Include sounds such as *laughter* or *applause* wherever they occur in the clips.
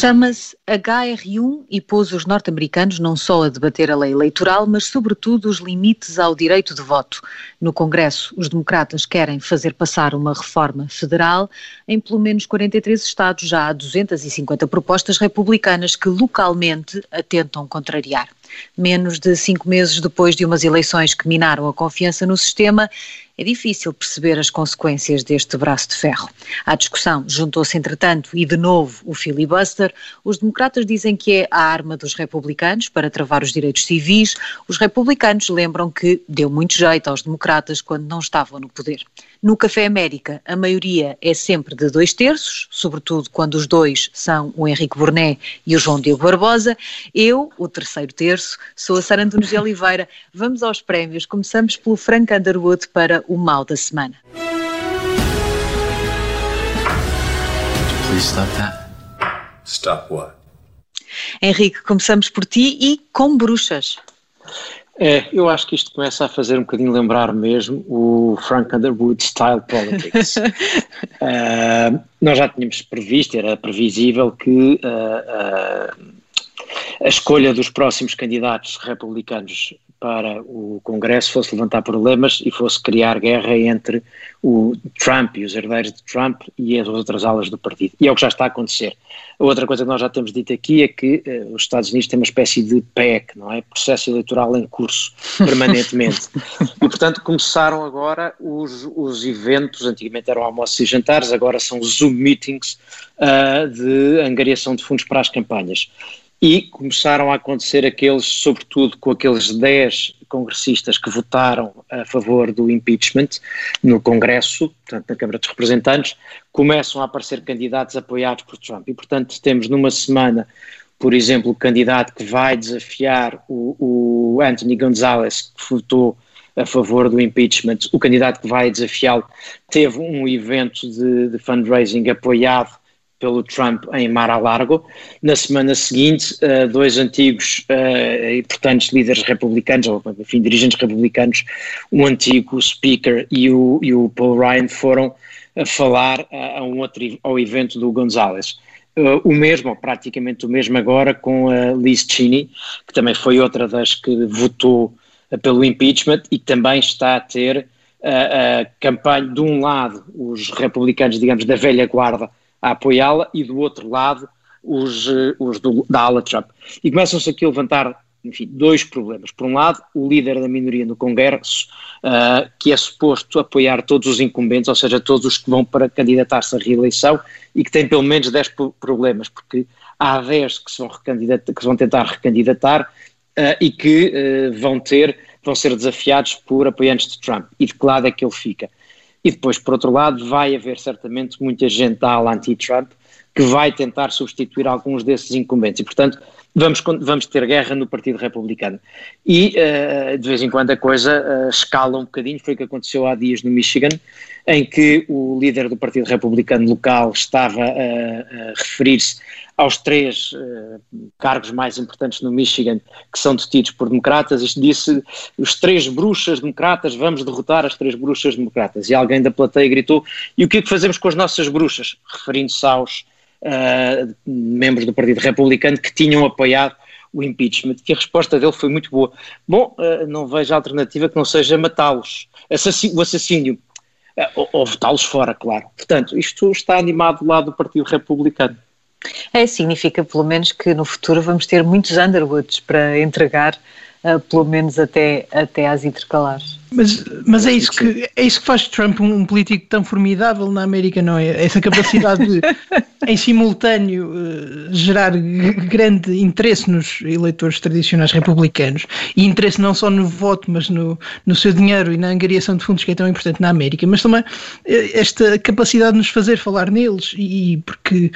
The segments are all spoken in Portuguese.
Chama-se HR1 e pôs os norte-americanos não só a debater a lei eleitoral, mas sobretudo os limites ao direito de voto. No Congresso, os democratas querem fazer passar uma reforma federal. Em pelo menos 43 estados já há 250 propostas republicanas que localmente a tentam contrariar. Menos de cinco meses depois de umas eleições que minaram a confiança no sistema, é difícil perceber as consequências deste braço de ferro. À discussão juntou-se, entretanto, e de novo, o filibuster. Os democratas dizem que é a arma dos republicanos para travar os direitos civis. Os republicanos lembram que deu muito jeito aos democratas quando não estavam no poder. No Café América, a maioria é sempre de dois terços, sobretudo quando os dois são o Henrique Burné e o João Diogo Barbosa. Eu, o terceiro terço, sou a Sara Antunes de Oliveira. Vamos aos prémios. Começamos pelo Frank Underwood para o mal da semana. Please stop that. Stop what? Henrique, começamos por ti e com bruxas. É, eu acho que isto começa a fazer um bocadinho lembrar mesmo o Frank Underwood Style Politics. uh, *laughs* nós já tínhamos previsto, era previsível que uh, uh, a escolha dos próximos candidatos republicanos para o Congresso fosse levantar problemas e fosse criar guerra entre o Trump e os herdeiros de Trump e as outras alas do partido. E é o que já está a acontecer. A outra coisa que nós já temos dito aqui é que eh, os Estados Unidos têm uma espécie de PEC, não é? Processo eleitoral em curso, *laughs* permanentemente. e, portanto, começaram agora os, os eventos, antigamente eram almoços e jantares, agora são Zoom meetings uh, de angariação de fundos para as campanhas e começaram a acontecer aqueles, sobretudo com aqueles 10 congressistas que votaram a favor do impeachment no Congresso, portanto na Câmara dos Representantes, começam a aparecer candidatos apoiados por Trump. E, portanto, temos numa semana, por exemplo, o candidato que vai desafiar o, o Anthony Gonzalez, que votou a favor do impeachment, o candidato que vai desafiá-lo teve um evento de, de fundraising apoiado pelo Trump em Mar-a-Largo. Na semana seguinte, uh, dois antigos uh, e importantes líderes republicanos, ou enfim, dirigentes republicanos, o antigo Speaker e o, e o Paul Ryan foram a falar uh, a um outro, ao evento do Gonzales. o mesmo, praticamente o mesmo agora, com a Liz Cheney, que também foi outra das que votou pelo impeachment e também está a ter a campanha, de um lado, os republicanos, digamos, da velha guarda, a apoiá-la e do outro lado os, eh, os do, da ala Trump. E começam-se aqui a levantar, enfim, dois problemas. Por um lado, o líder da minoria no Congresso, uh, que é suposto apoiar todos os incumbentes, ou seja, todos os que vão para candidatar-se à reeleição e que tem pelo menos 10 problemas, porque há 10 que se vão, que vão tentar recandidatar uh, e que uh, vão ter, vão ser desafiados por apoiantes de Trump. E de que lado é que ele fica? E depois, por outro lado, vai haver certamente muita gente ala anti-Trump que vai tentar substituir alguns desses incumbentes. E, portanto, vamos, vamos ter guerra no Partido Republicano. E, uh, de vez em quando, a coisa uh, escala um bocadinho. Foi o que aconteceu há dias no Michigan, em que o líder do Partido Republicano local estava a referir-se aos três uh, cargos mais importantes no Michigan que são detidos por democratas, isto disse os três bruxas democratas, vamos derrotar as três bruxas democratas. E alguém da plateia gritou, e o que é que fazemos com as nossas bruxas? Referindo-se aos uh, membros do Partido Republicano que tinham apoiado o impeachment, que a resposta dele foi muito boa. Bom, uh, não vejo alternativa que não seja matá-los, o assassínio, ou, ou votá-los fora, claro. Portanto, isto está animado do lado do Partido Republicano. É, significa pelo menos que no futuro vamos ter muitos Underwoods para entregar, pelo menos até, até às intercalares. Mas, mas é, isso que, é isso que faz Trump um, um político tão formidável na América, não é? Essa capacidade de, *laughs* em simultâneo, uh, gerar grande interesse nos eleitores tradicionais republicanos e interesse não só no voto, mas no, no seu dinheiro e na angariação de fundos, que é tão importante na América, mas também uh, esta capacidade de nos fazer falar neles e porque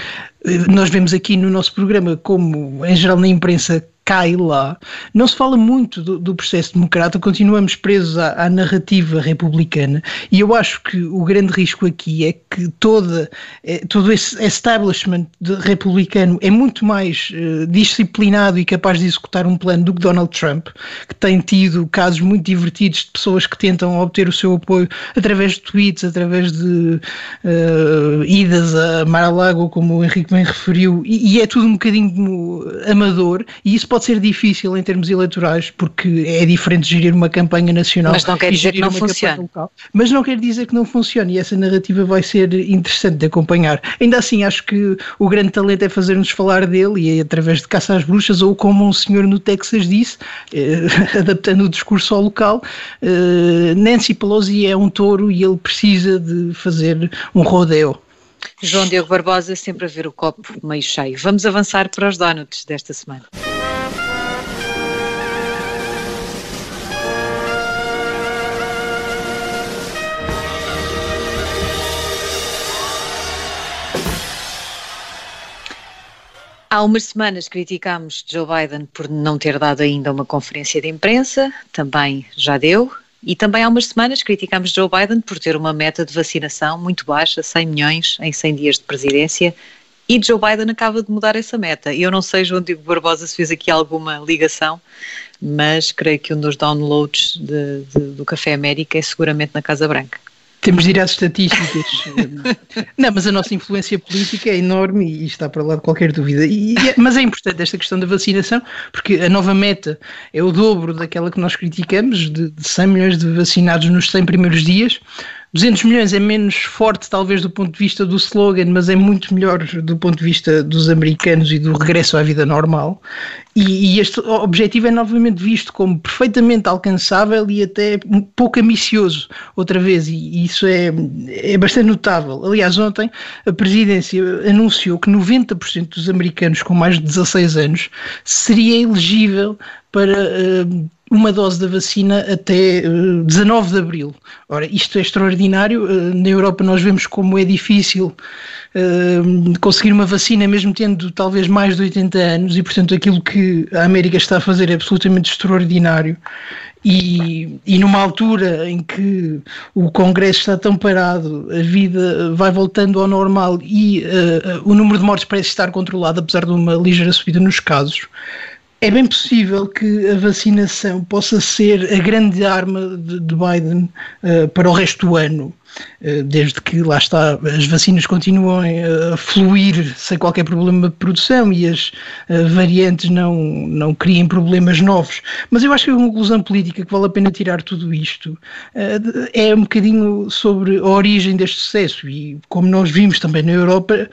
uh, nós vemos aqui no nosso programa como, em geral, na imprensa cai lá. Não se fala muito do, do processo democrata, continuamos presos à, à, narrativa republicana e eu acho que o grande risco aqui é que toda, é, todo esse establishment republicano é muito mais uh, disciplinado e capaz de executar um plano do que Donald Trump, que tem tido casos muito divertidos de pessoas que tentam obter o seu apoio através de tweets, através de uh, idas a Mar-a-Lago, como o Henrique bem referiu, e, e é tudo um bocadinho amador e isso pode ser difícil em termos eleitorais, porque é diferente gerir uma campanha nacional. Mas não quer dizer que não funcione. Mas não quer dizer que não funcione e essa narrativa vai ser interessante de acompanhar. Ainda assim, acho que o grande talento é fazer-nos falar dele e é através de caça às bruxas, ou como um senhor no Texas disse, eh, *laughs* adaptando o discurso ao local, eh, Nancy Pelosi é um touro e ele precisa de fazer um rodeo. João Diogo Barbosa, sempre a ver o copo meio cheio. Vamos avançar para os donuts desta semana. Há umas semanas criticámos Joe Biden por não ter dado ainda uma conferência de imprensa, também já deu, e também há umas semanas criticámos Joe Biden por ter uma meta de vacinação muito baixa, 100 milhões em 100 dias de presidência, e Joe Biden acaba de mudar essa meta. Eu não sei, João Diego Barbosa, se fez aqui alguma ligação, mas creio que um dos downloads de, de, do Café América é seguramente na Casa Branca. Temos de ir às estatísticas. *laughs* não, mas a nossa influência política é enorme e está para lá de qualquer dúvida. E, é, mas é importante esta questão da vacinação, porque a nova meta é o dobro daquela que nós criticamos, de, de 100 milhões de vacinados nos 100 primeiros dias. 200 milhões é menos forte, talvez, do ponto de vista do slogan, mas é muito melhor do ponto de vista dos americanos e do regresso à vida normal. E, e este objetivo é novamente visto como perfeitamente alcançável e até um pouco ambicioso, outra vez, e isso é, é bastante notável. Aliás, ontem a presidência anunciou que 90% dos americanos com mais de 16 anos seria elegível para uh, uma dose da vacina até uh, eh, 19 de abril. Ora, isto é extraordinário. Uh, na Europa nós vemos como é difícil uh, conseguir uma vacina, mesmo tendo talvez mais de 80 anos, e portanto aquilo que a América está a fazer é absolutamente extraordinário. E, e numa altura em que o Congresso está tão parado, a vida vai voltando ao normal e o número de mortes parece estar controlado, apesar de uma ligeira subida nos casos é bem possível que a vacinação possa ser a grande arma de, de Biden uh, para o resto do ano, uh, desde que lá está, as vacinas continuem a fluir sem qualquer problema de produção e as uh, variantes não, não criem problemas novos. Mas eu acho que a conclusão política que vale a pena tirar tudo isto é um bocadinho sobre a origem deste sucesso e como nós vimos também na Europa,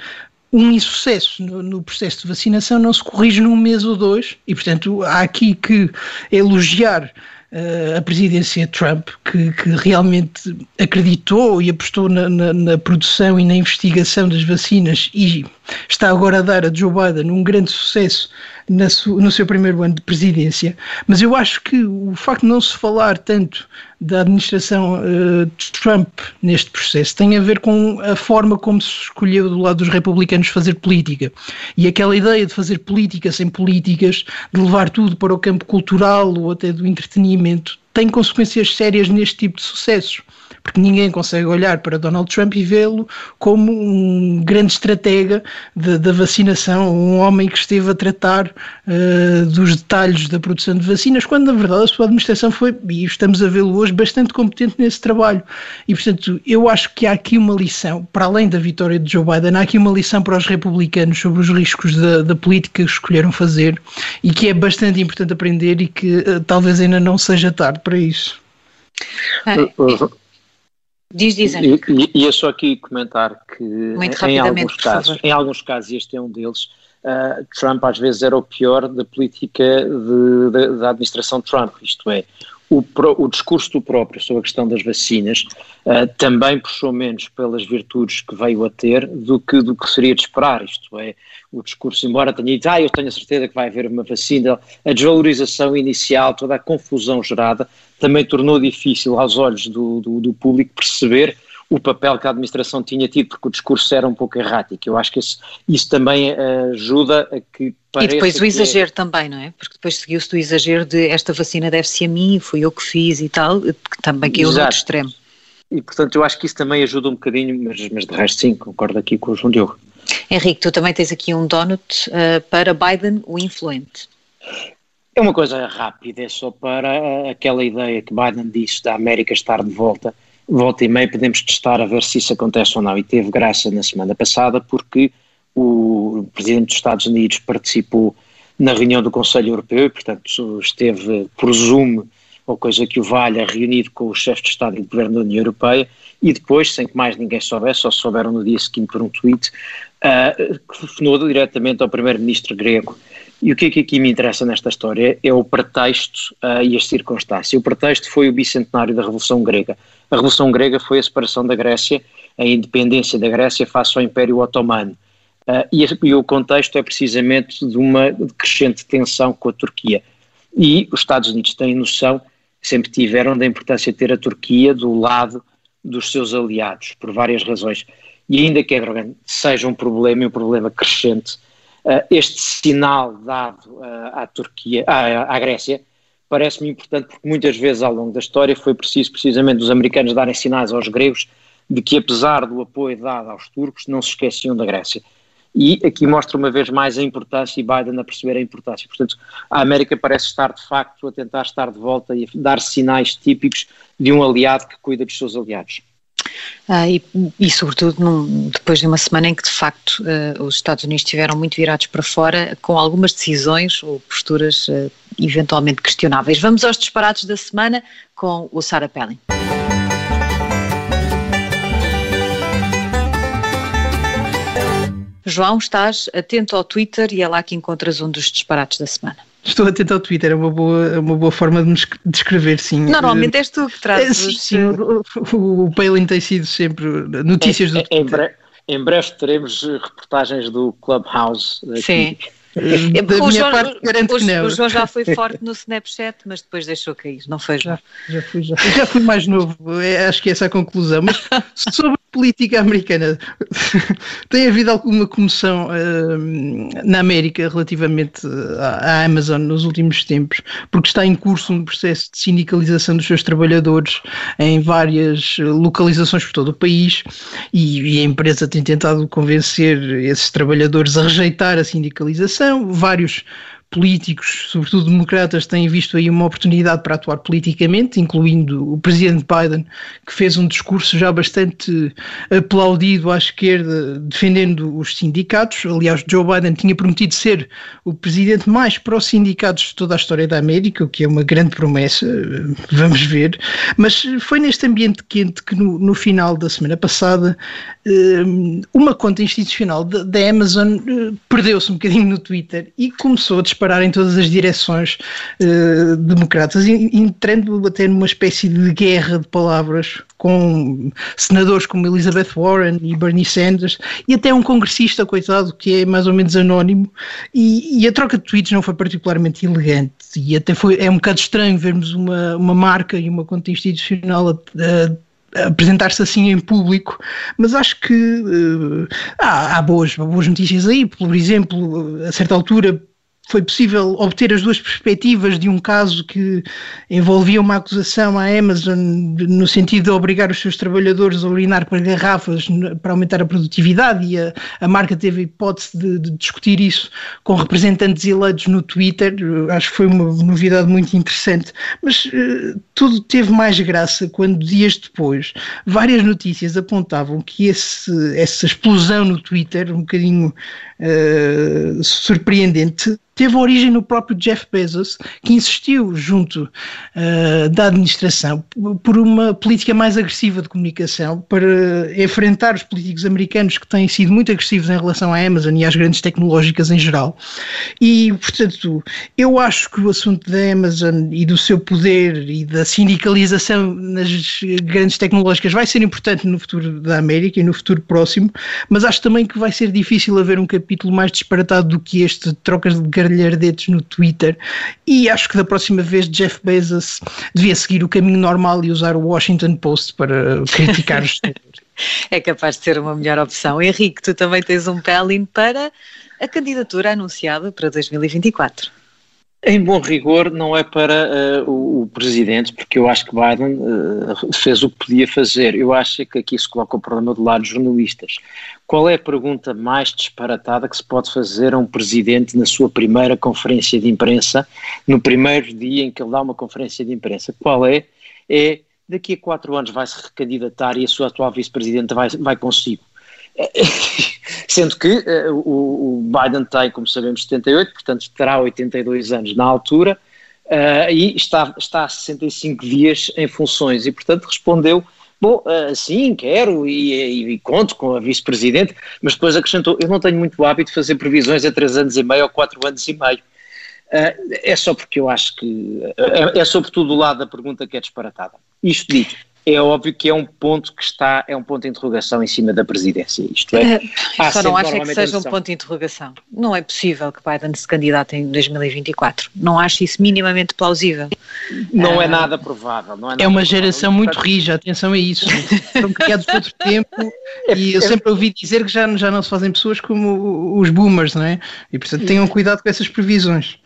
um insucesso no, no, processo de vacinação não se corrige num mês ou dois, e portanto há aqui que elogiar uh, a presidência Trump, que, que, realmente acreditou e apostou na, na, na, produção e na investigação das vacinas e está agora a dar a Joe Biden um grande sucesso no seu primeiro ano de presidência, mas eu acho que o facto de não se falar tanto da administração uh, Trump neste processo tem a ver com a forma como se escolheu do lado dos republicanos fazer política. E aquela ideia de fazer política sem políticas, de levar tudo para o campo cultural ou até do entretenimento, tem consequências sérias neste tipo de sucessos porque ninguém consegue olhar para Donald Trump e vê-lo como um grande estratega da vacinação, um homem que esteve a tratar uh, dos detalhes da produção de vacinas, quando na verdade a sua administração foi, e estamos a vê-lo hoje, bastante competente nesse trabalho. E portanto, eu acho que há aqui uma lição, para além da vitória de Joe Biden, há aqui uma lição para os republicanos sobre os riscos da, da política que escolheram fazer e que é bastante importante aprender e que uh, talvez ainda não seja tarde para isso. Ah, Diz, diz, e, e, e só aqui comentar que em alguns casos, em alguns casos, este é um deles, uh, Trump às vezes era o pior da política de, de, da administração Trump, isto é, o, o, discurso do próprio sobre a questão das vacinas uh, também puxou menos pelas virtudes que veio a ter do que, do que seria de esperar, isto é, o discurso, embora tenha dito, ah, eu tenho a certeza que vai haver uma vacina, a desvalorização inicial, toda a confusão gerada, também tornou difícil aos olhos do, do, do público perceber o papel que a administração tinha tido, porque o discurso era um pouco errático. Eu acho que isso, isso também uh, ajuda a que e depois o é exagero é... também, não é? Porque depois seguiu-se do exagero de esta vacina deve-se a mim, fui eu que fiz e tal, que também caiu no outro extremo. E portanto eu acho que isso também ajuda um bocadinho, mas, mas de resto sim, concordo aqui com o João Diogo. Henrique, tu também tens aqui um donut uh, para Biden, o influente. É uma coisa rápida, é só para aquela ideia que Biden disse da América estar de volta. Volta e meia podemos testar a ver se isso acontece ou não. E teve graça na semana passada porque o Presidente dos Estados Unidos participou na reunião do Conselho Europeu e, portanto, esteve Zoom ou coisa que o valha, reunido com o chefe de Estado e de Governo da União Europeia e depois, sem que mais ninguém soubesse, só souberam no dia seguinte por um tweet, uh, telefonou diretamente ao primeiro-ministro grego. E o que é que aqui me interessa nesta história é o pretexto uh, e as circunstâncias. O pretexto foi o bicentenário da Revolução Grega. A Revolução Grega foi a separação da Grécia, a independência da Grécia face ao Império Otomano. Uh, e, e, o contexto é precisamente de uma crescente tensão com a Turquia. E os Estados Unidos têm noção, sempre tiveram, da importância de ter a Turquia do lado dos seus aliados, por várias razões. E ainda que Erdogan seja um problema, um problema crescente, este sinal dado uh, à Turquia, à, à Grécia, parece-me importante porque muitas vezes ao longo da história foi preciso precisamente os americanos darem sinais aos gregos de que apesar do apoio dado aos turcos não se esqueciam da Grécia e aqui mostra uma vez mais a importância e Biden a perceber a importância. Portanto, a América parece estar de facto a tentar estar de volta e dar sinais típicos de um aliado que cuida dos seus aliados. Ah, e, e, sobretudo num, depois de uma semana em que de facto uh, os Estados Unidos estiveram muito virados para fora com algumas decisões ou posturas uh, eventualmente questionáveis. Vamos aos disparados da semana com o Sarah Pelling. João, estás atento ao Twitter e é lá que encontras um dos disparates da semana. Estou atento ao Twitter, é uma boa, é uma boa forma de me descrever, sim. Normalmente és tu que trazes. Sim, sim o, o Palin tem sido sempre notícias do Twitter. Em breve, em breve teremos reportagens do Clubhouse. Aqui. Sim. *laughs* É minha João, o. O João já foi forte no Snapchat, mas depois deixou cair, não foi, João? Já, já, fui, já, já fui mais novo, é, acho que essa é a conclusão. Mas sobre política americana, *laughs* tem havido alguma comoção uh, na América relativamente à, à, Amazon nos últimos tempos, porque está em curso um processo de sindicalização dos seus trabalhadores em várias localizações por todo o país e, e a empresa tem tentado convencer esses trabalhadores a rejeitar a sindicalização. Vários políticos, sobretudo democratas, têm visto aí uma oportunidade para atuar politicamente, incluindo o presidente Biden, que fez um discurso já bastante aplaudido à esquerda, defendendo os sindicatos. Aliás, Joe Biden tinha prometido ser o presidente mais pró-sindicatos de toda a história da América, o que é uma grande promessa, vamos ver. Mas foi neste ambiente quente que, no, no final da semana passada, eh, uma conta institucional da Amazon eh, perdeu-se um bocadinho no Twitter e começou a disparar em todas as direções uh, democratas, entrando até numa espécie de guerra de palavras com senadores como Elizabeth Warren e Bernie Sanders e até um congressista, coitado, que é mais ou menos anónimo. E, e a troca de tweets não foi particularmente elegante e até foi, é um bocado estranho vermos uma, uma marca e uma conta institucional a, a apresentar-se assim em público, mas acho que uh, há, há, boas, boas notícias aí. Por exemplo, a certa altura foi possível obter as duas perspectivas de um caso que envolvia uma acusação à Amazon no sentido de obrigar os seus trabalhadores a urinar para garrafas para aumentar a produtividade e a, a marca teve a hipótese de, de, discutir isso com representantes eleitos no Twitter. Acho que foi uma novidade muito interessante. Mas uh, tudo teve mais graça quando, dias depois, várias notícias apontavam que esse, essa explosão no Twitter, um bocadinho uh, surpreendente, teve origem no próprio Jeff Bezos, que insistiu junto uh, da administração por uma política mais agressiva de comunicação para enfrentar os políticos americanos que têm sido muito agressivos em relação à Amazon e às grandes tecnológicas em geral. E, portanto, eu acho que o assunto da Amazon e do seu poder e da sindicalização nas grandes tecnológicas vai ser importante no futuro da América e no futuro próximo, mas acho também que vai ser difícil haver um capítulo mais disparatado do que este de trocas de gargalhardetes no Twitter e acho que da próxima vez Jeff Bezos devia seguir o caminho normal e usar o Washington Post para criticar os *laughs* é capaz de ser uma melhor opção. Henrique, tu também tens um pelin para a candidatura anunciada para 2024. Em bom rigor, não é para uh, o, o, presidente, porque eu acho que Biden uh, fez o que podia fazer. Eu acho que aqui se coloca o problema do lado dos jornalistas. Qual é a pergunta mais disparatada que se pode fazer a um presidente na sua primeira conferência de imprensa, no primeiro dia em que ele dá uma conferência de imprensa? Qual é? É daqui a quatro anos vai se recandidatar e a sua atual vice-presidenta vai, vai consigo. *laughs* Sendo que uh, o, Biden tem, como sabemos, 78, portanto terá 82 anos na altura, uh, e está, está há 65 dias em funções, e portanto respondeu, bom, uh, sim, quero e, e, e conto com a vice-presidente, mas depois acrescentou, eu não tenho muito hábito de fazer previsões a 3 anos e meio ou 4 anos e meio. Uh, é só porque eu acho que é, é sobretudo o lado da pergunta que é disparatada. Isto dito, é óbvio que é um ponto que está, é um ponto de interrogação em cima da presidência. Isto é, uh, só não acho é que seja um ponto de interrogação. Não é possível que Biden se candidate em 2024. Não acho isso minimamente plausível. Não uh, é nada provável. Não é, nada é uma provável. geração muito rija, atenção a isso. Foram criados por outro tempo é, e eu é, sempre ouvi dizer que já, já não se fazem pessoas como os boomers, não é? E portanto tenham cuidado com essas previsões.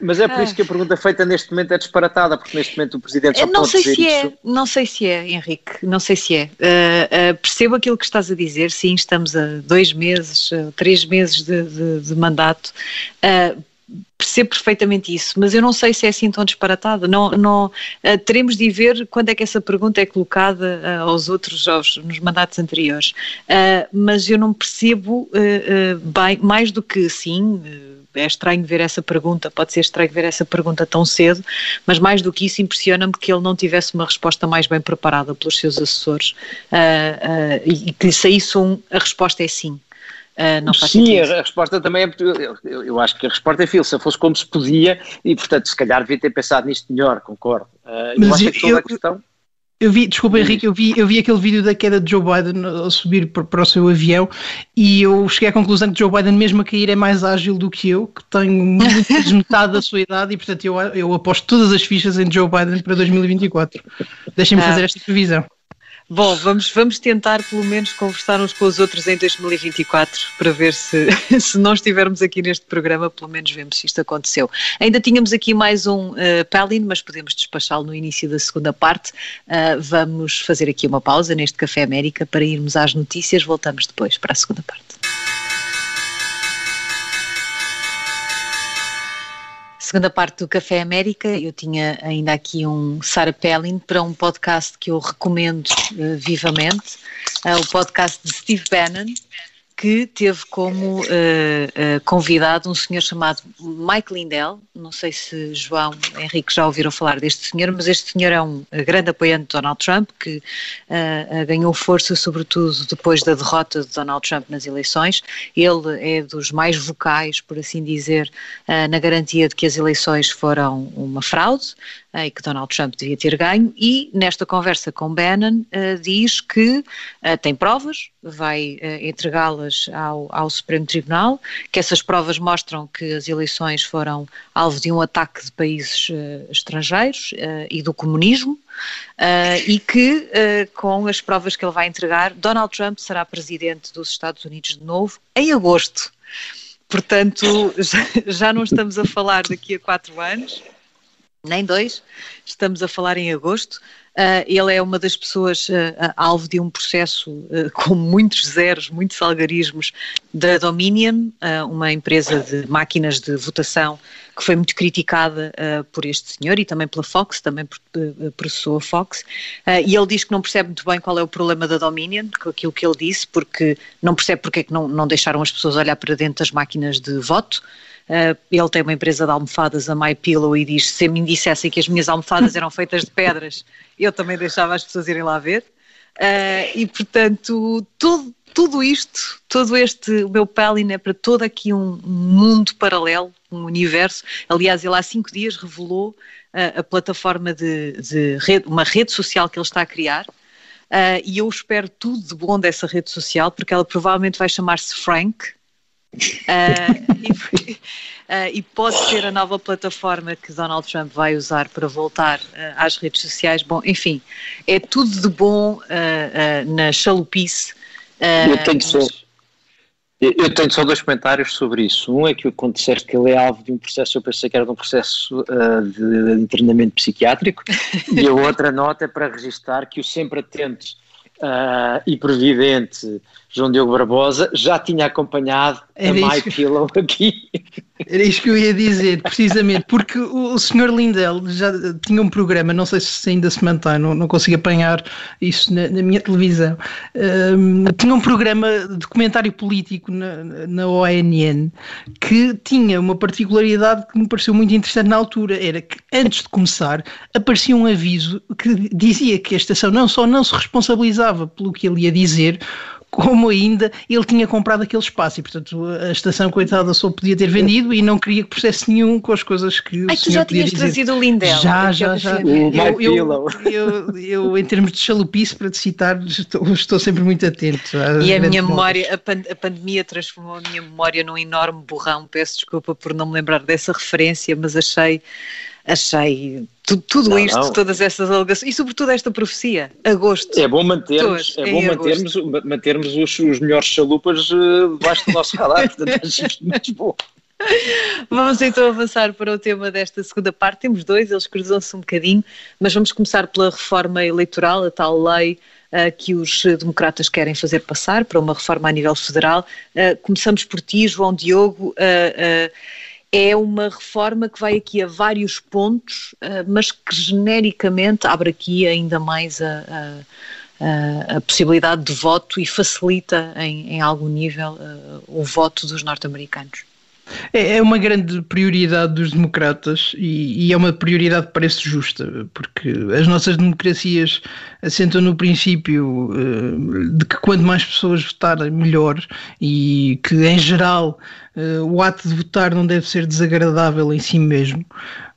Mas é por isso que a pergunta feita neste momento é disparatada, porque neste momento o Presidente só não pode sei dizer se isso. É, não sei se é, Henrique, não sei se é. Uh, uh, percebo aquilo que estás a dizer, sim, estamos a dois meses, uh, três meses de, de, de mandato. Percebo perfeitamente isso, mas eu não sei se é assim tão disparatada. Não, não, teremos de ver quando é que essa pergunta é colocada aos outros, aos, nos mandatos anteriores. mas eu não percebo bem, mais do que sim é estranho ver essa pergunta, pode ser estranho ver essa pergunta tão cedo, mas mais do que isso impressiona-me que ele não tivesse uma resposta mais bem preparada pelos seus assessores uh, uh, e que lhe saísse um, a resposta é sim. Uh, não faz Sim, a, a resposta também é. Eu, eu, eu, acho que a resposta é fila, se fosse como se podia, e portanto, se calhar devia ter pensado nisto melhor, concordo. Uh, eu acho que toda a questão. Eu vi, desculpa Henrique, eu vi, eu vi aquele vídeo da queda de Joe Biden a subir para, para, o seu avião e eu cheguei à conclusão que Joe Biden, mesmo a cair, é mais ágil do que eu, que tenho muito *laughs* metade da sua idade e, portanto, eu, eu aposto todas as fichas em Joe Biden para 2024. Deixem-me ah. fazer esta previsão. Bom, vamos, vamos tentar pelo menos conversar uns com os outros em 2024 para ver se, *laughs* se não estivermos aqui neste programa, pelo menos vemos se isto aconteceu. Ainda tínhamos aqui mais um uh, Palin, mas podemos despachá-lo no início da segunda parte. Uh, vamos fazer aqui uma pausa neste Café América para irmos às notícias. Voltamos depois para a segunda parte. Segunda parte do Café América, eu tinha ainda aqui um Sarah Pellin para um podcast que eu recomendo uh, vivamente, uh, o podcast de Steve Bannon, que teve como uh, uh, convidado um senhor chamado Mike Lindell. Não sei se João Henrique já ouviram falar deste senhor, mas este senhor é um grande apoiante de Donald Trump, que uh, ganhou força, sobretudo depois da derrota de Donald Trump nas eleições. Ele é dos mais vocais, por assim dizer, na garantia de que as eleições foram uma fraude e que Donald Trump devia ter ganho, e nesta conversa com Bannon uh, diz que uh, tem provas, vai uh, entregá-las ao, ao, Supremo Tribunal, que essas provas mostram que as eleições foram alvo de um ataque de países estrangeiros e do comunismo, e que com as provas que ele vai entregar, Donald Trump será presidente dos Estados Unidos de novo em agosto. Portanto, *laughs* já não estamos a falar daqui a quatro anos, nem dois, estamos a falar em agosto. Uh, ele é uma das pessoas uh, alvo de um processo uh, com muitos zeros, muitos algarismos da Dominion, uma empresa de máquinas de votação que foi muito criticada por este senhor e também pela Fox, também processou a Fox. e ele diz que não percebe muito bem qual é o problema da Dominion, com aquilo que ele disse, porque não percebe porque é que não, não deixaram as pessoas olhar para dentro das máquinas de voto. Uh, ele tem uma empresa de almofadas, a My Pillow, e diz: se me dissessem que as minhas almofadas eram feitas de pedras, eu também deixava as pessoas irem lá ver. Uh, e portanto, tudo, tudo isto, todo este, o meu Palin é para todo aqui um mundo paralelo, um universo. Aliás, ele há cinco dias revelou uh, a plataforma de, de rede, uma rede social que ele está a criar. Uh, e eu espero tudo de bom dessa rede social, porque ela provavelmente vai chamar-se Frank, Uh, *laughs* e, uh, e, pode ser a nova plataforma que Donald Trump vai usar para voltar uh, às redes sociais. Bom, enfim, é tudo de bom na chalupice. eu, tenho só, eu tenho só dois comentários sobre isso. Um é que quando disseste que ele é alvo de um processo, eu pensei que era de um processo de internamento psiquiátrico. e a outra nota é para registrar que o sempre atento e previdente João Diogo Barbosa já tinha acompanhado Era a My Pillow aqui. Era isso que eu ia dizer, precisamente, porque o, Sr. Lindel já tinha um programa, não sei se ainda se mantém, não, não consigo apanhar isso na, na minha televisão. Um, tinha um programa de comentário político na, na ONN que tinha uma particularidade que me pareceu muito interessante na altura: era que antes de começar aparecia um aviso que dizia que a estação não só não se responsabilizava pelo que ele ia dizer, como ainda ele tinha comprado aquele espaço e, portanto, a estação, coitada, só podia ter vendido e não queria que processo nenhum com as coisas que Ai, o tu já tinhas dizer. trazido o Lindel. Já, já, já. Eu, eu, eu, eu, em termos de chalupice, para te citar, estou, estou sempre muito atento. E a minha memória, a, pan, a, pandemia transformou a minha memória num enorme borrão. Peço desculpa por não me lembrar dessa referência, mas achei achei tudo, tudo não, isto, não. todas essas alegações e sobretudo esta profecia, agosto. É bom mantermos, é bom mantermos, mantermos os, os melhores chalupas uh, debaixo do nosso radar, *laughs* portanto acho muito bom. Vamos então avançar para o tema desta segunda parte. Temos dois, eles cruzam-se um bocadinho, mas vamos começar pela reforma eleitoral, a tal lei uh, que os democratas querem fazer passar para uma reforma a nível federal. Uh, começamos por ti, João Diogo. Uh, é uma reforma que vai aqui a vários pontos, eh, mas que genericamente abre aqui ainda mais a, a, a possibilidade de voto e facilita em, em algum nível eh, o voto dos norte-americanos. É, é uma grande prioridade dos democratas e, é uma prioridade que parece justa, porque as nossas democracias assentam no princípio uh, de que quanto mais pessoas votarem, melhor, e que, em geral, uh, o ato de votar não deve ser desagradável em si mesmo.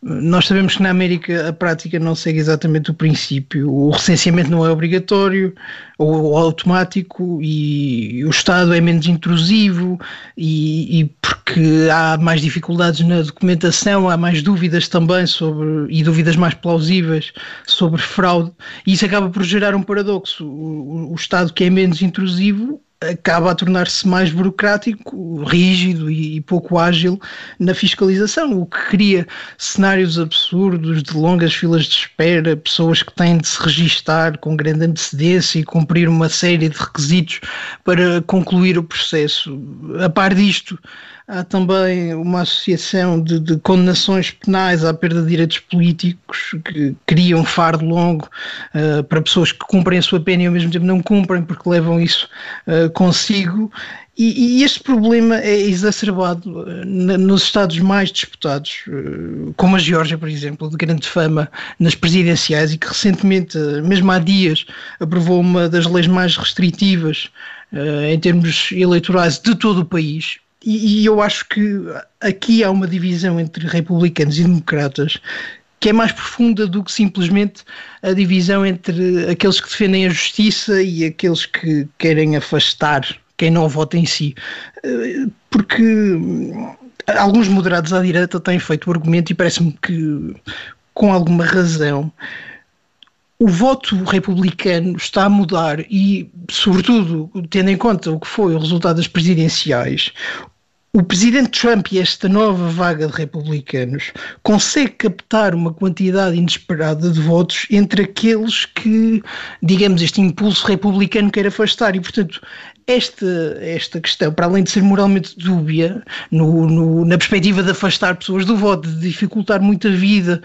Nós sabemos que na América a prática não segue exatamente o princípio. O recenseamento não é obrigatório ou automático e o Estado é menos intrusivo e, e, porque há mais dificuldades na documentação, há mais dúvidas também sobre e dúvidas mais plausíveis sobre fraude e isso acaba por gerar um paradoxo. O, o Estado que é menos intrusivo acaba a tornar-se mais burocrático, rígido e pouco ágil na fiscalização, o que cria cenários absurdos de longas filas de espera, pessoas que têm de se registar com grande antecedência e cumprir uma série de requisitos para concluir o processo. A par disto, Há também uma associação de, de, condenações penais à perda de direitos políticos que criam um fardo longo uh, para pessoas que cumprem a sua pena e ao mesmo tempo não cumprem porque levam isso uh, consigo. E, e, este problema é exacerbado uh, nos estados mais disputados, como a Geórgia, por exemplo, de grande fama nas presidenciais e que recentemente, mesmo há dias, aprovou uma das leis mais restritivas em termos eleitorais de todo o país e, e eu acho que aqui há uma divisão entre republicanos e democratas que é mais profunda do que simplesmente a divisão entre aqueles que defendem a justiça e aqueles que querem afastar quem não vota em si. Eh, porque alguns moderados à direita têm feito o argumento, e parece-me que com alguma razão, o voto republicano está a mudar e, sobretudo, tendo em conta o que foi o resultado das presidenciais, o presidente Trump e esta nova vaga de republicanos consegue captar uma quantidade inesperada de votos entre aqueles que, digamos, este impulso republicano quer afastar. E, portanto, esta, esta questão, para além de ser moralmente dúbia, no, no, na perspectiva de afastar pessoas do voto, de dificultar muito a vida,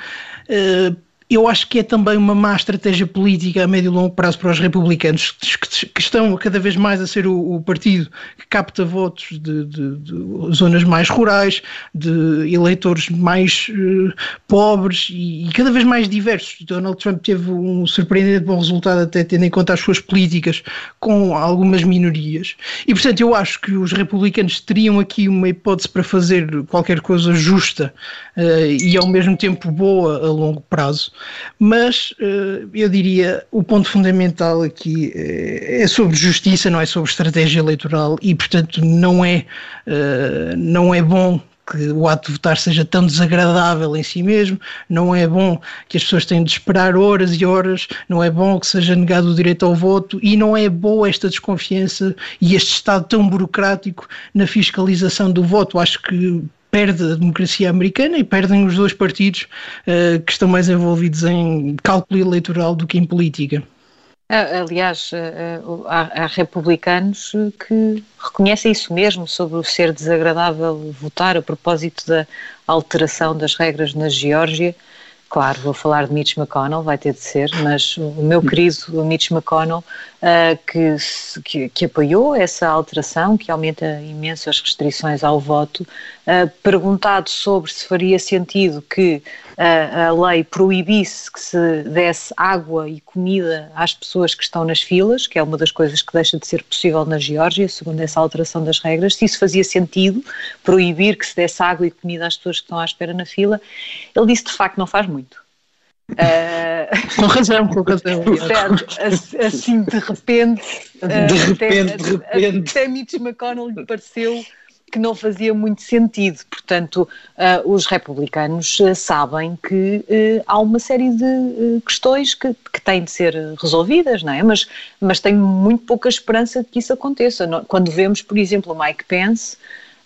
uh, eu acho que é também uma má estratégia política a médio e longo prazo para os republicanos, que, estão cada vez mais a ser o, o partido que capta votos de, de, de, zonas mais rurais, de eleitores mais uh, pobres e, e, cada vez mais diversos. Donald Trump teve um surpreendente bom resultado, até tendo em conta as suas políticas com algumas minorias. E, portanto, eu acho que os republicanos teriam aqui uma hipótese para fazer qualquer coisa justa uh, e, ao mesmo tempo, boa a longo prazo mas uh, eu diria o ponto fundamental aqui uh, é sobre justiça, não é sobre estratégia eleitoral e, portanto, não é, uh, não é bom que o ato de votar seja tão desagradável em si mesmo, não é bom que as pessoas tenham de esperar horas e horas, não é bom que seja negado o direito ao voto e não é boa esta desconfiança e este Estado tão burocrático na fiscalização do voto. Acho que perde a democracia americana e perdem os dois partidos uh, que estão mais envolvidos em cálculo eleitoral do que em política. Aliás, eh, há, republicanos que reconhecem isso mesmo sobre o ser desagradável votar a propósito da alteração das regras na Geórgia. Claro, vou falar de Mitch McConnell, vai ter de ser, mas o meu querido Mitch McConnell que, que, que, apoiou essa alteração, que aumenta imenso as restrições ao voto, uh, perguntado sobre se faria sentido que uh, a lei proibisse que se desse água e comida às pessoas que estão nas filas, que é uma das coisas que deixa de ser possível na Geórgia, segundo essa alteração das regras, se isso fazia sentido, proibir que se desse água e comida às pessoas que estão à espera na fila, ele disse de facto não faz muito. Uh, com razão, com razão. assim, de repente, de repente, até, de repente. Até Mitch McConnell lhe pareceu que não fazia muito sentido. Portanto, uh, os republicanos uh, sabem que uh, há uma série de questões que, que, têm de ser resolvidas, não é? Mas, mas tenho muito pouca esperança de que isso aconteça. Quando vemos, por exemplo, o Mike Pence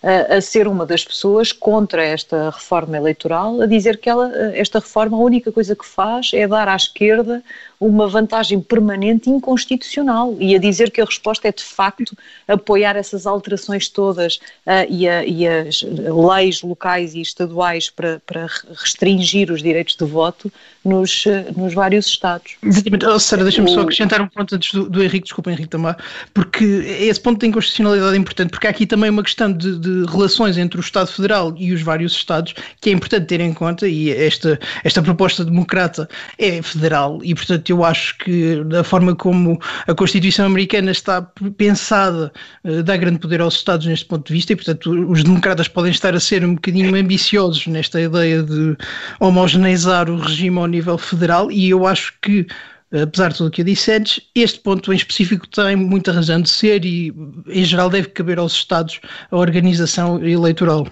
a, ser uma das pessoas contra esta reforma eleitoral, a dizer que ela, esta reforma, a única coisa que faz é dar à esquerda uma vantagem permanente inconstitucional e a dizer que a resposta é de facto apoiar essas alterações todas uh, e, a, e, as leis locais e estaduais para, para, restringir os direitos de voto nos, nos vários Estados. Exatamente. Oh, Sara, deixa-me só acrescentar um ponto antes do, do Henrique, desculpa Henrique também, porque esse ponto de inconstitucionalidade é importante, porque há aqui também uma questão de, de relações entre o Estado Federal e os vários Estados que é importante ter em conta e esta, esta proposta democrata é federal e portanto eu acho que da forma como a Constituição americana está pensada uh, dá grande poder aos Estados neste ponto de vista e, portanto, os democratas podem estar a ser um bocadinho ambiciosos nesta ideia de homogeneizar o regime nível federal e eu acho que apesar de tudo o que eu disse antes, este ponto em específico tem muita razão de ser e, em geral, deve caber aos Estados a organização eleitoral.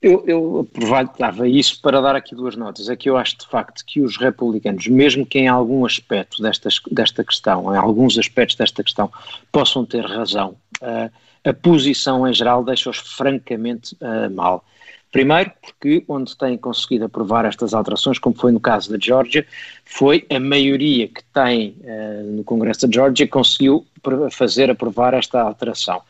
Eu, eu aproveitava isso para dar aqui duas notas. É que eu acho de facto que os republicanos, mesmo que em algum aspecto desta, desta questão, em alguns aspectos desta questão, possam ter razão, uh, a posição em geral deixa-os francamente uh, mal. Primeiro, porque onde têm conseguido aprovar estas alterações, como foi no caso da Geórgia, foi a maioria que tem uh, no Congresso da Geórgia conseguiu fazer aprovar esta alteração.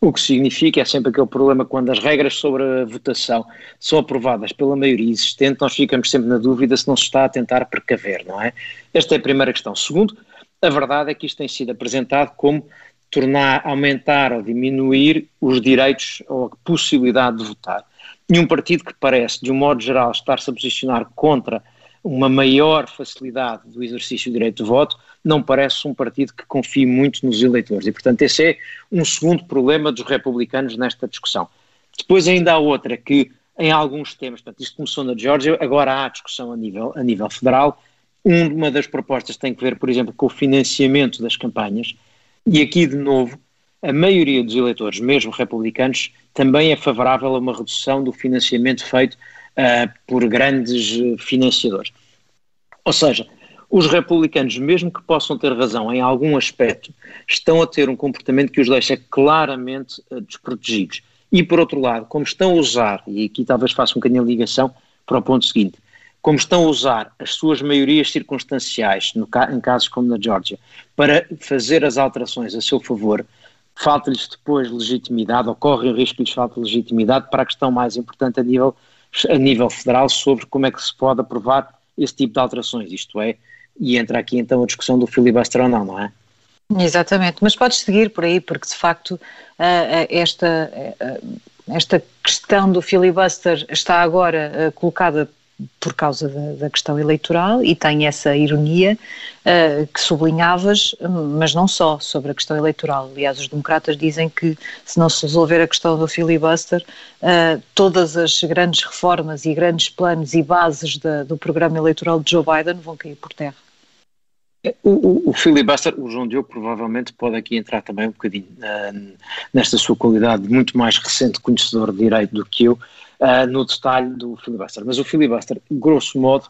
O que significa é sempre aquele problema quando as regras sobre a votação são aprovadas pela maioria existente, nós ficamos sempre na dúvida se não se está a tentar precaver, não é? Esta é a primeira questão. Segundo, a verdade é que isto tem sido apresentado como tornar, aumentar ou diminuir os direitos ou a possibilidade de votar. E um partido que parece, de um modo geral, estar-se a posicionar contra uma maior facilidade do exercício do direito de voto, não parece um partido que confie muito nos eleitores. E, portanto, esse é um segundo problema dos republicanos nesta discussão. Depois ainda há outra que, em alguns temas, portanto, isto começou na Geórgia, agora há discussão a nível, a nível federal. Uma das propostas tem que ver, por exemplo, com o financiamento das campanhas. E aqui, de novo, a maioria dos eleitores, mesmo republicanos, também é favorável a uma redução do financiamento feito uh, por grandes eh, financiadores. Ou seja, os republicanos, mesmo que possam ter razão em algum aspecto, estão a ter um comportamento que os deixa claramente uh, desprotegidos. E, por outro lado, como estão a usar, e aqui talvez faça um bocadinho a ligação para o ponto seguinte, como estão a usar as suas maiorias circunstanciais, no, em casos como na Geórgia, para fazer as alterações a seu favor, falta-lhes depois legitimidade, ocorre o risco de lhes falta legitimidade para a questão mais importante a nível, a nível federal sobre como é que se pode aprovar esse tipo de alterações, isto é, e entra aqui então a discussão do filibuster ou não, não é? Exatamente, mas podes seguir por aí, porque de facto esta, esta questão do filibuster está agora colocada por causa da, da, questão eleitoral e tem essa ironia uh, que sublinhavas, mas não só sobre a questão eleitoral. Aliás, os democratas dizem que se não se resolver a questão do filibuster, uh, todas as grandes reformas e grandes planos e bases da, do programa eleitoral de Joe Biden vão cair por terra. O, o, o, filibuster, o João Diogo provavelmente pode aqui entrar também um bocadinho uh, nesta sua qualidade muito mais recente conhecedor de direito do que eu, uh, no detalhe do filibuster. Mas o filibuster, grosso modo,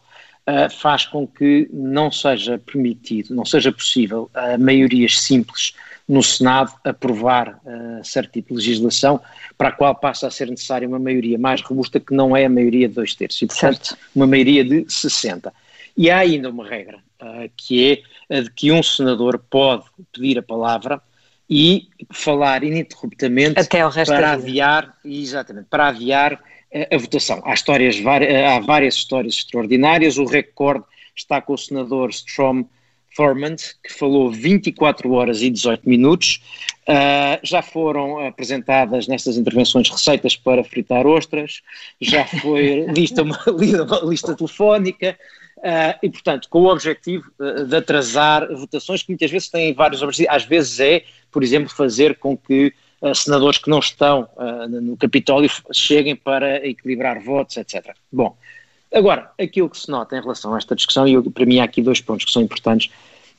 uh, faz com que não seja permitido, não seja possível a maiorias simples no Senado aprovar certo tipo de legislação para a qual passa a ser necessária uma maioria mais robusta que não é a maioria de dois terços, e portanto certo. uma maioria de 60. E há ainda uma regra, uh, que é a de que um senador pode pedir a palavra e falar ininterruptamente Até o resto para adiar, exatamente, para adiar uh, a votação. Há, histórias, há várias histórias extraordinárias, o recorde está com o senador Strom Thurmond, que falou 24 horas e 18 minutos. Uh, já foram apresentadas nestas intervenções receitas para fritar ostras, já foi *laughs* lista uma lista telefónica, Uh, e, portanto, com o objetivo uh, de atrasar votações que muitas vezes têm vários objetivos. Às vezes é, por exemplo, fazer com que uh, senadores que não estão no Capitólio cheguem para equilibrar votos, etc. Bom, agora, aquilo que se nota em relação a esta discussão, e eu, para mim há aqui dois pontos que são importantes.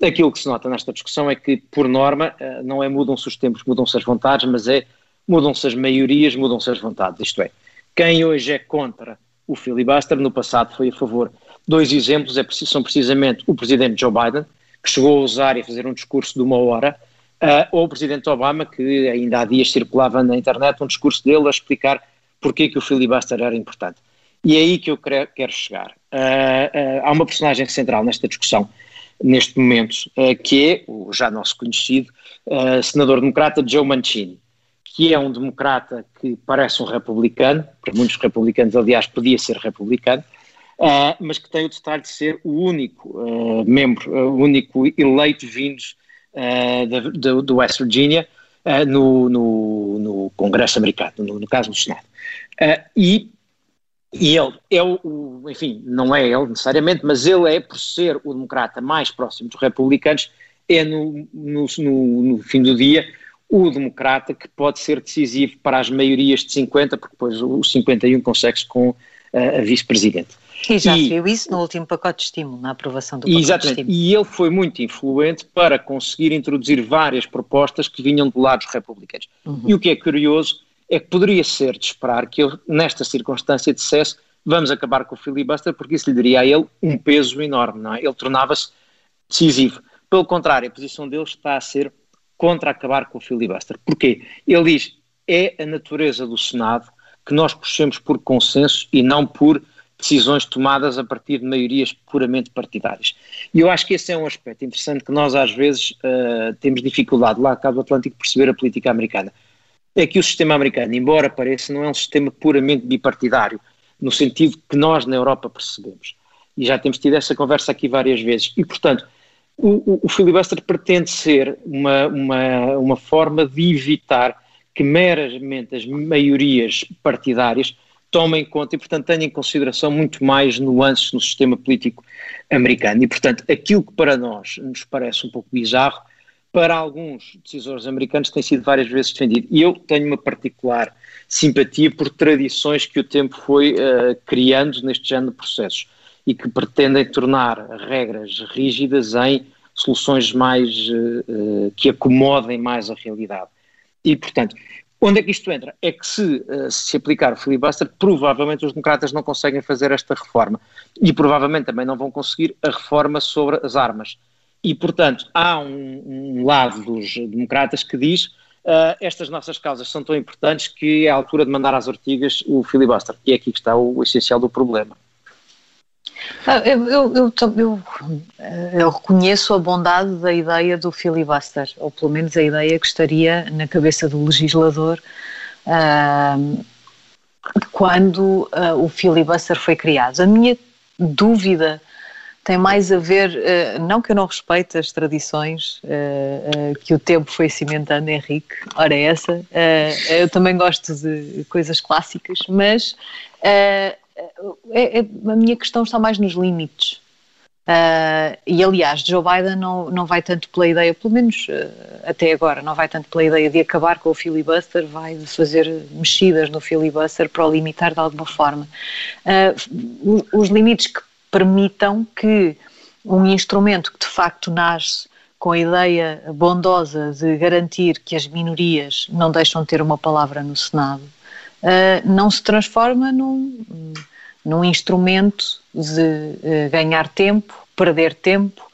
Aquilo que se nota nesta discussão é que, por norma, não é mudam-se os tempos, mudam-se as vontades, mas é mudam-se as maiorias, mudam-se as vontades. Isto é, quem hoje é contra o filibuster, no passado foi a favor Dois exemplos é, são precisamente o presidente Joe Biden, que chegou a usar e fazer um discurso de uma hora, uh, ou o presidente Obama, que ainda há dias circulava na internet um discurso dele a explicar porque que o filibuster era importante. E é aí que eu quero chegar. Uh, uh, há uma personagem central nesta discussão, neste momento, que é o já nosso conhecido senador democrata Joe Mancini, que é um democrata que parece um republicano, para muitos republicanos, aliás, podia ser republicano, uh, mas que tem o detalhe de ser o único uh, membro, uh, o único eleito vindo uh, do West Virginia no, no, no, Congresso americano, no, no caso do Senado. e e ele o, enfim, não é ele necessariamente, mas ele é, por ser o democrata mais próximo dos republicanos, é no, no, no, fim do dia o democrata que pode ser decisivo para as maiorias de 50, porque depois o 51 consegue-se com a vice-presidente. E já se viu isso no último pacote de estímulo, na aprovação do pacote exatamente, de estímulo. E ele foi muito influente para conseguir introduzir várias propostas que vinham do lado dos republicanos. Uhum. E o que é curioso é que poderia ser de esperar que ele, nesta circunstância, dissesse vamos acabar com o filibuster, porque isso lhe daria a ele um peso enorme, não é? Ele tornava-se decisivo. Pelo contrário, a posição dele está a ser contra acabar com o filibuster. Porquê? Ele diz, é a natureza do Senado que nós puxemos por consenso e não por decisões tomadas a partir de maiorias puramente partidárias. E eu acho que esse é um aspecto interessante que nós às vezes uh, temos dificuldade lá cá do Atlântico perceber a política americana. É que o sistema americano, embora pareça, não é um sistema puramente bipartidário, no sentido que nós na Europa percebemos. E já temos tido essa conversa aqui várias vezes. E, portanto, o, o, filibuster pretende ser uma, uma, uma forma de evitar que meramente as maiorias partidárias toma em conta e, portanto, tenha em consideração muito mais nuances no sistema político americano. E, portanto, aquilo que para nós nos parece um pouco bizarro, para alguns decisores americanos tem sido várias vezes defendido. E eu tenho uma particular simpatia por tradições que o tempo foi uh, criando neste género de processos e que pretendem tornar regras rígidas em soluções mais uh, que acomodem mais a realidade. E, portanto, Onde é que isto entra? É que se, uh, se aplicar o filibuster, provavelmente os democratas não conseguem fazer esta reforma e provavelmente também não vão conseguir a reforma sobre as armas. E, portanto, há um, um lado dos democratas que diz uh, estas nossas causas são tão importantes que é a altura de mandar às ortigas o filibuster. E é aqui que está o essencial do problema. Ah, eu, eu, eu, eu, eh, eu, reconheço a bondade da ideia do filibuster, ou pelo menos a ideia que estaria na cabeça do legislador uh, quando uh, o filibuster foi criado. A minha dúvida tem mais a ver, uh, não que eu não respeite as tradições que o tempo foi cimentando, Henrique, ora é essa, eu também gosto de coisas clássicas, mas é, é, a minha questão está mais nos limites. Uh, e aliás, Joe Biden não, não vai tanto pela ideia, pelo menos uh, até agora, não vai tanto pela ideia de acabar com o filibuster, vai de fazer mexidas no filibuster para o limitar de alguma forma. Uh, os limites que permitam que um instrumento que de facto nasce com a ideia bondosa de garantir que as minorias não deixam de ter uma palavra no Senado, não se transforma num num instrumento de uh, ganhar tempo, perder tempo,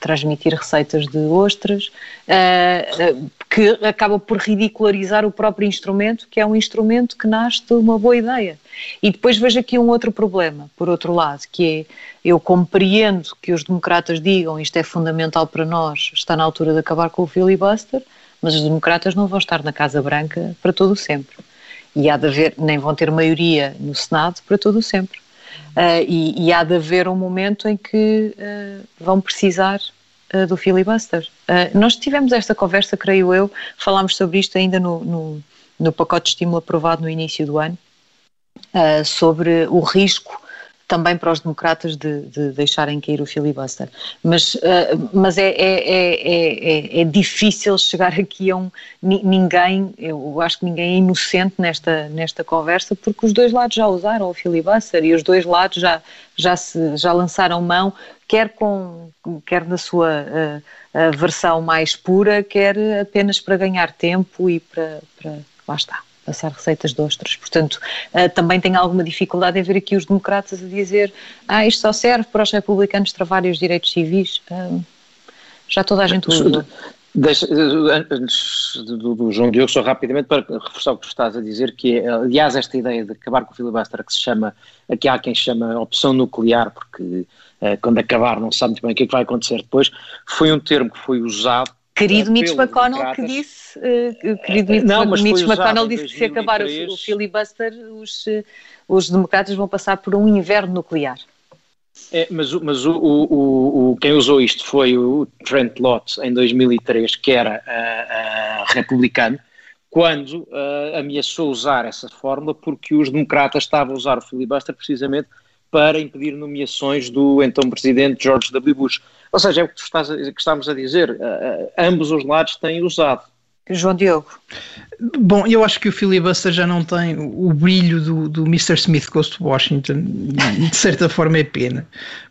transmitir receitas de ostras, que acaba por ridicularizar o próprio instrumento, que é um instrumento que nasce de uma boa ideia. E depois vejo aqui um outro problema, por outro lado, que é, eu compreendo que os democratas digam isto é fundamental para nós, está na altura de acabar com o filibuster, mas os democratas não vão estar na Casa Branca para todo o sempre e há de haver, nem vão ter maioria no Senado para todo o sempre. Uh, e, e, há de haver um momento em que uh, vão precisar uh, do filibuster. nós tivemos esta conversa, creio eu, falámos sobre isto ainda no, no, no pacote de estímulo aprovado no início do ano, sobre o risco também para os democratas de, de deixarem cair o filibuster. Mas, uh, mas é, é, é, é, difícil chegar aqui a um. Ninguém, eu acho que ninguém é inocente nesta, nesta conversa, porque os dois lados já usaram o filibuster e os dois lados já, já, se, já lançaram mão, quer, com, quer na sua uh, versão mais pura, quer apenas para ganhar tempo e para. para lá está passar receitas de ostras. Portanto, uh, também tenho alguma dificuldade em ver aqui os democratas a dizer ah, isto só serve para os republicanos travarem os direitos civis. Uh, já toda a gente usa. Antes do, do, João Diogo, só rapidamente para reforçar o que estás a dizer, que é, aliás, esta ideia de acabar com o filibuster que se chama, aqui há quem chama opção nuclear, porque uh, quando acabar não sabe muito bem o que é que vai acontecer depois, foi um termo que foi usado Querido Mitch McConnell que disse, uh, querido Mitch, não, Mitch McConnell disse que se acabar o, o filibuster, os, eh, os democratas vão passar por um inverno nuclear. É, mas mas o, o, o, quem usou isto foi o Trent Lott em 2003, que era uh, uh, republicano, quando uh, ameaçou usar essa fórmula porque os democratas estavam a usar o filibuster precisamente para impedir nomeações do então presidente George W. Bush. Ou seja, é o que, estás que estamos a dizer, uh, ambos os lados têm usado. João Diogo. Bom, eu acho que o filibuster já não tem o brilho do, do Mr. Smith Ghost Washington, de certa forma é pena,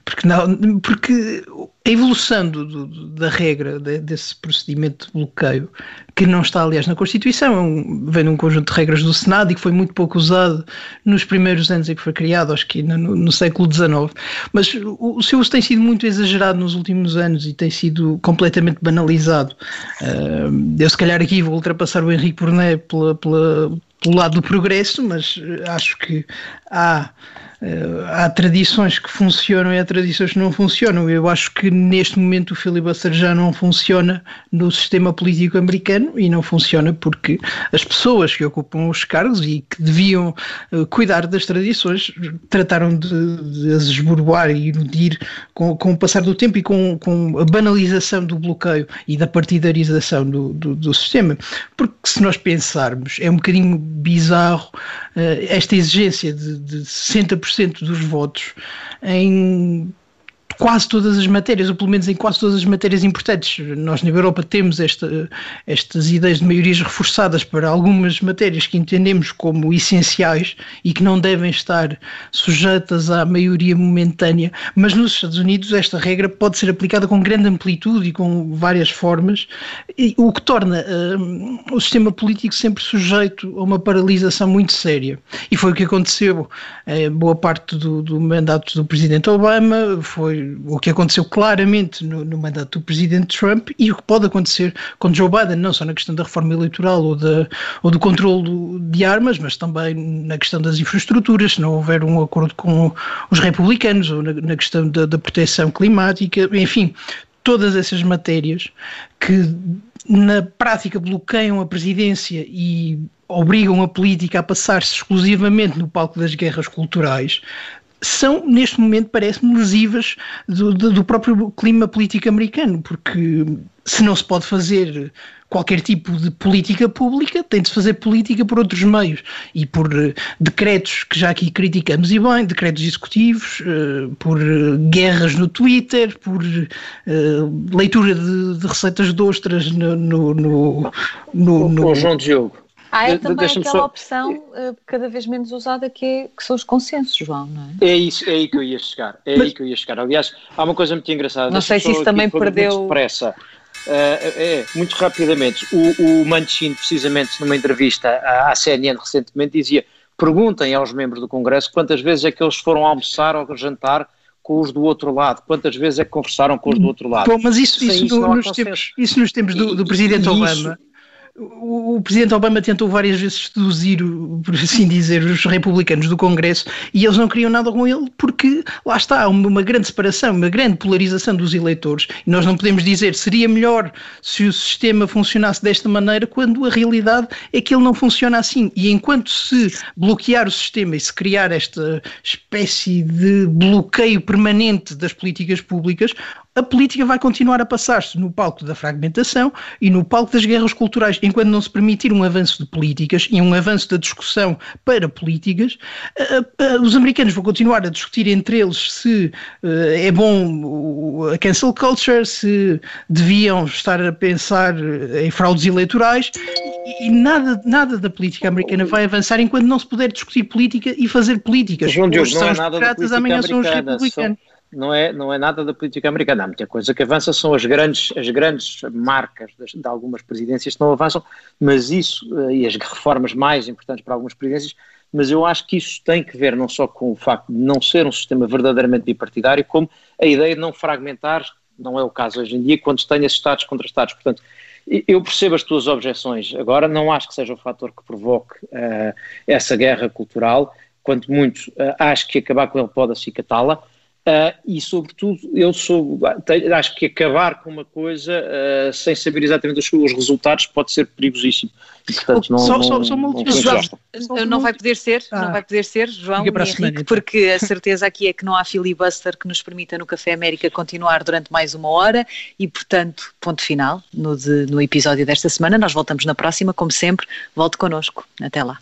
porque, não, porque a evolução do, do, da regra de, desse procedimento de bloqueio, que não está aliás na Constituição, é um, vem num conjunto de regras do Senado e que foi muito pouco usado nos primeiros anos em que foi criado, acho que no, no século XIX, mas o, o, seu uso tem sido muito exagerado nos últimos anos e tem sido completamente banalizado. Uh, eu se calhar aqui vou ultrapassar o Henrique Burnet pela, pela, pelo lado do progresso, mas acho que há há tradições que funcionam e há tradições que não funcionam. Eu acho que neste momento o filibuster já não funciona no sistema político americano e não funciona porque as pessoas que ocupam os cargos e que deviam uh, cuidar das tradições trataram de, de as esborboar e iludir com, com o passar do tempo e com, com a banalização do bloqueio e da partidarização do, do, do sistema. Porque se nós pensarmos, é um bocadinho bizarro uh, esta exigência de, de 60% 50% dos votos em quase todas as matérias, ou pelo menos em quase todas as matérias importantes. Nós na Europa temos esta, estas ideias de maiorias reforçadas para algumas matérias que entendemos como essenciais e que não devem estar sujeitas à maioria momentânea, mas nos Estados Unidos esta regra pode ser aplicada com grande amplitude e com várias formas, o que torna uh, o sistema político sempre sujeito a uma paralisação muito séria. E foi o que aconteceu uh, boa parte do, do mandato do presidente Obama, foi o que aconteceu claramente no, no, mandato do presidente Trump e o que pode acontecer com Joe Biden, não só na questão da reforma eleitoral ou, da, ou do controle de armas, mas também na questão das infraestruturas, se não houver um acordo com os republicanos, ou na, na questão da, da proteção climática, enfim, todas essas matérias que na prática bloqueiam a presidência e obrigam a política a passar-se exclusivamente no palco das guerras culturais, são, neste momento, parece-me lesivas do, do, próprio clima político americano, porque se não se pode fazer qualquer tipo de política pública, tem de se fazer política por outros meios e por uh, decretos que já aqui criticamos e bem, decretos executivos, uh, por uh, guerras no Twitter, por leitura de, de, receitas de ostras no. no, no, no, no... João Diogo. Há é também aquela só... opção uh, cada vez menos usada que, é, que são os consensos, João, não é? É isso, é aí que eu ia chegar. É Mas... aí que eu ia chegar. Aliás, há uma coisa muito engraçada. Não sei se isso também perdeu. Muito Uh, é, muito rapidamente. O, o Manchin, precisamente numa entrevista à, à CNN recentemente, dizia: perguntem aos membros do Congresso quantas vezes é que eles foram almoçar ou jantar com os do outro lado, quantas vezes é que conversaram com os do outro lado. Bom, mas isso, isso, isso, no, nos, tempos, isso nos tempos do, do Presidente e, Obama. Isso, o, presidente Obama tentou várias vezes seduzir, por assim dizer, os republicanos do Congresso e eles não queriam nada com ele porque lá está, uma, uma grande separação, uma grande polarização dos eleitores. E nós não podemos dizer seria melhor se o sistema funcionasse desta maneira quando a realidade é que ele não funciona assim. E enquanto se bloquear o sistema e se criar esta espécie de bloqueio permanente das políticas públicas, a política vai continuar a passar-se no palco da fragmentação e no palco das guerras culturais. Enquanto não se permitir um avanço de políticas e um avanço da discussão para políticas, uh, uh, os americanos vão continuar a discutir entre eles se é bom a cancel culture, se deviam estar a pensar em fraudes eleitorais e, nada, nada da política americana vai avançar enquanto não se puder discutir política e fazer políticas. João Diogo, não é nada da política amanhã são os republicanos. Não é, não é nada da política americana. Há muita coisa que avança, são as grandes, as grandes marcas de, de algumas presidências que não avançam, mas isso, eh, e as reformas mais importantes para algumas presidências, mas eu acho que isso tem que ver não só com o facto de não ser um sistema verdadeiramente bipartidário, como a ideia de não fragmentar, não é o caso hoje em dia, quando se tem esses Estados contra Estados. Portanto, eu percebo as tuas objeções, agora não acho que seja o fator que provoque uh, essa guerra cultural, quanto muito uh, acho que acabar com ele pode acicatá-la, Uh, e, sobretudo, eu sou, acho que acabar com uma coisa uh, sem saber exatamente os, os, resultados pode ser perigosíssimo. E, portanto, não, só, não, só, só não, não, não vai poder ser, ah, não vai poder ser, João e Henrique, semana, então. porque a certeza aqui é que não há filibuster que nos permita no Café América continuar durante mais uma hora e, portanto, ponto final no, de, no episódio desta semana. Nós voltamos na próxima, como sempre. Volte connosco. Até lá.